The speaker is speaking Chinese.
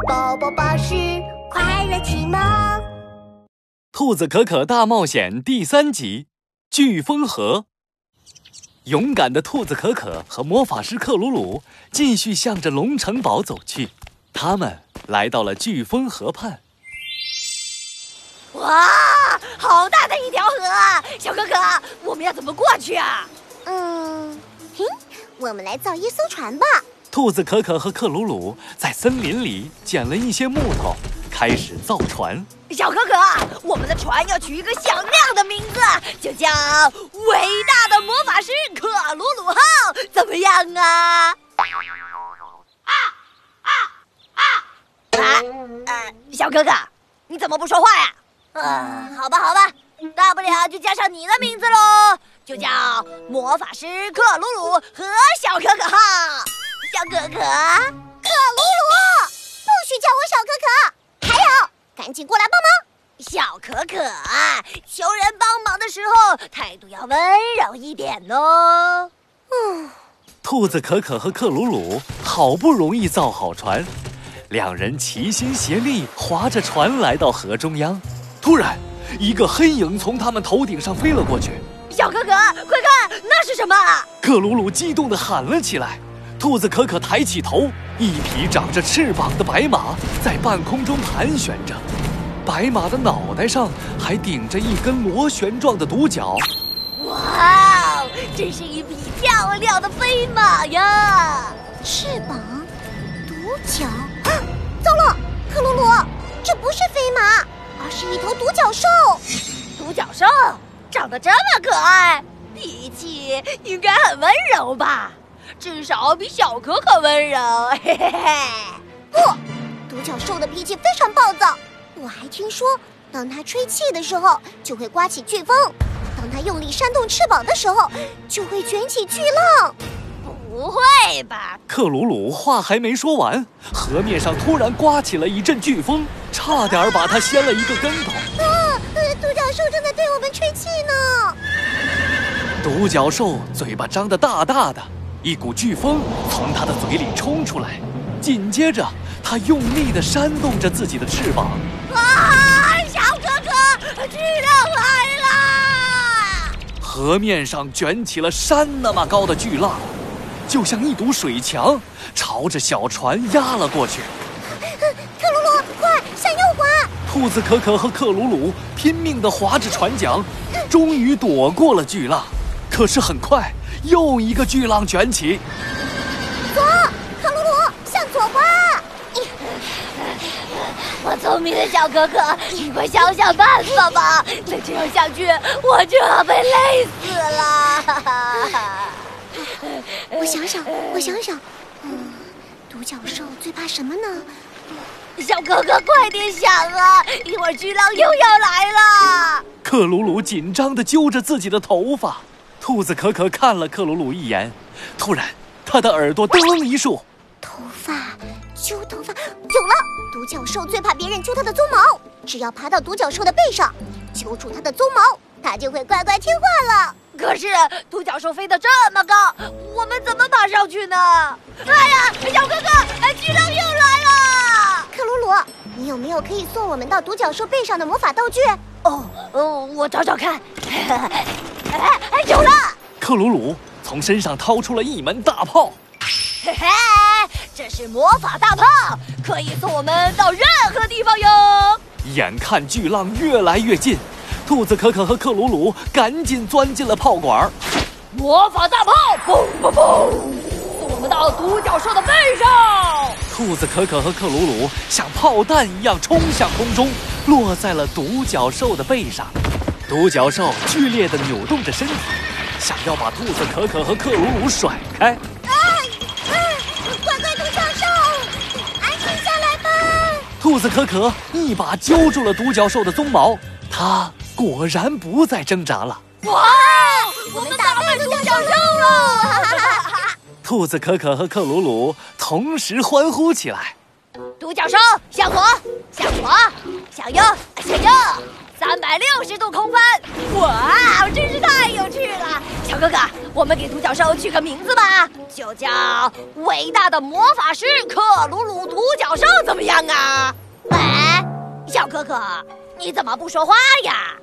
宝宝巴士快乐启蒙，《兔子可可大冒险》第三集《飓风河》。勇敢的兔子可可和魔法师克鲁鲁继续向着龙城堡走去。他们来到了飓风河畔。哇，好大的一条河啊！小可可，我们要怎么过去啊？嗯，嘿，我们来造一艘船吧。兔子可可和克鲁鲁在森林里捡了一些木头，开始造船。小可可，我们的船要取一个响亮的名字，就叫“伟大的魔法师克鲁鲁号”，怎么样啊？啊啊啊！啊，小可可，你怎么不说话呀？啊，好吧，好吧，大不了就加上你的名字喽，就叫魔法师克鲁鲁和小可可号。小可可，克鲁鲁，不许叫我小可可！还有，赶紧过来帮忙！小可可，求人帮忙的时候态度要温柔一点哦。嗯，兔子可可和克鲁鲁好不容易造好船，两人齐心协力划着船来到河中央。突然，一个黑影从他们头顶上飞了过去。小可可，快看，那是什么？克鲁鲁激动地喊了起来。兔子可可抬起头，一匹长着翅膀的白马在半空中盘旋着，白马的脑袋上还顶着一根螺旋状的独角。哇哦，真是一匹漂亮的飞马呀！翅膀，独角，啊糟了，克鲁鲁，这不是飞马，而是一头独角兽。独角兽长得这么可爱，脾气应该很温柔吧？至少比小可可温柔，嘿嘿嘿。不，独角兽的脾气非常暴躁。我还听说，当它吹气的时候，就会刮起飓风；当它用力扇动翅膀的时候，就会卷起巨浪。不会吧？克鲁鲁话还没说完，河面上突然刮起了一阵飓风，差点把它掀了一个跟头。啊！独角兽正在对我们吹气呢。独角兽嘴巴张得大大的。一股飓风从他的嘴里冲出来，紧接着他用力地扇动着自己的翅膀。啊，小哥哥，巨浪来了！河面上卷起了山那么高的巨浪，就像一堵水墙，朝着小船压了过去。克鲁鲁，快向右滑！兔子可可和克鲁鲁拼命地划着船桨，终于躲过了巨浪。可是很快。又一个巨浪卷起，左，克鲁鲁向左滑。我聪明的小哥哥，你快想想办法吧！再这样下去，我就要被累死了。我想想，我想想，嗯，独角兽最怕什么呢？小哥哥，快点想啊！一会儿巨浪又要来了。克鲁鲁紧张地揪着自己的头发。兔子可可看了克鲁鲁一眼，突然，他的耳朵噔一竖，头发揪头发有了。独角兽最怕别人揪它的鬃毛，只要爬到独角兽的背上，揪住它的鬃毛，它就会乖乖听话了。可是独角兽飞得这么高，我们怎么爬上去呢？哎呀，小哥哥，巨浪又来了！克鲁鲁，你有没有可以送我们到独角兽背上的魔法道具？哦哦，我找找看。哎哎，有了！克鲁鲁从身上掏出了一门大炮，嘿嘿，这是魔法大炮，可以送我们到任何地方哟。眼看巨浪越来越近，兔子可可和克鲁鲁赶紧钻进了炮管。魔法大炮，嘣嘣嘣，送我们到独角兽的背上。兔子可可和克鲁鲁像炮弹一样冲向空中，落在了独角兽的背上。独角兽剧烈地扭动着身体，想要把兔子可可和克鲁鲁甩开。哎哎，乖乖独角兽，安静下来吧！兔子可可一把揪住了独角兽的鬃毛，它果然不再挣扎了。哇，我们打败独角兽了！兔子可可和克鲁鲁同时欢呼起来。独角兽向左，向左，向右，向右。三百六十度空翻。哇，真是太有趣了！小哥哥，我们给独角兽取个名字吧，就叫伟大的魔法师克鲁鲁独角兽，怎么样啊？喂，小哥哥，你怎么不说话呀？